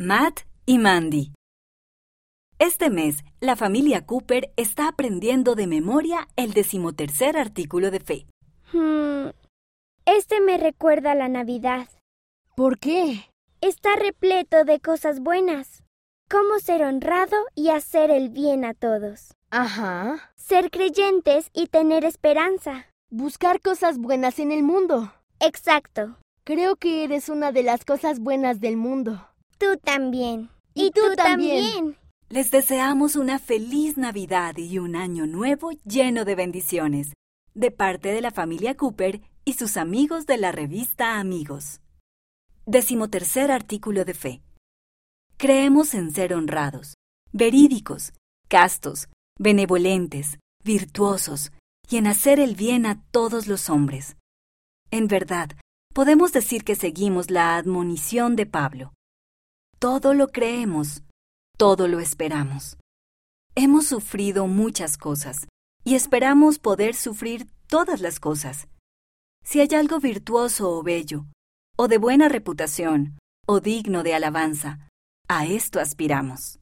Matt y Mandy. Este mes, la familia Cooper está aprendiendo de memoria el decimotercer artículo de fe. Hmm, Este me recuerda a la Navidad. ¿Por qué? Está repleto de cosas buenas. Cómo ser honrado y hacer el bien a todos. Ajá. Ser creyentes y tener esperanza. Buscar cosas buenas en el mundo. Exacto. Creo que eres una de las cosas buenas del mundo. Tú también. Y tú también. Les deseamos una feliz Navidad y un año nuevo lleno de bendiciones, de parte de la familia Cooper y sus amigos de la revista Amigos. Decimotercer artículo de fe. Creemos en ser honrados, verídicos, castos, benevolentes, virtuosos y en hacer el bien a todos los hombres. En verdad, podemos decir que seguimos la admonición de Pablo. Todo lo creemos, todo lo esperamos. Hemos sufrido muchas cosas y esperamos poder sufrir todas las cosas. Si hay algo virtuoso o bello, o de buena reputación, o digno de alabanza, a esto aspiramos.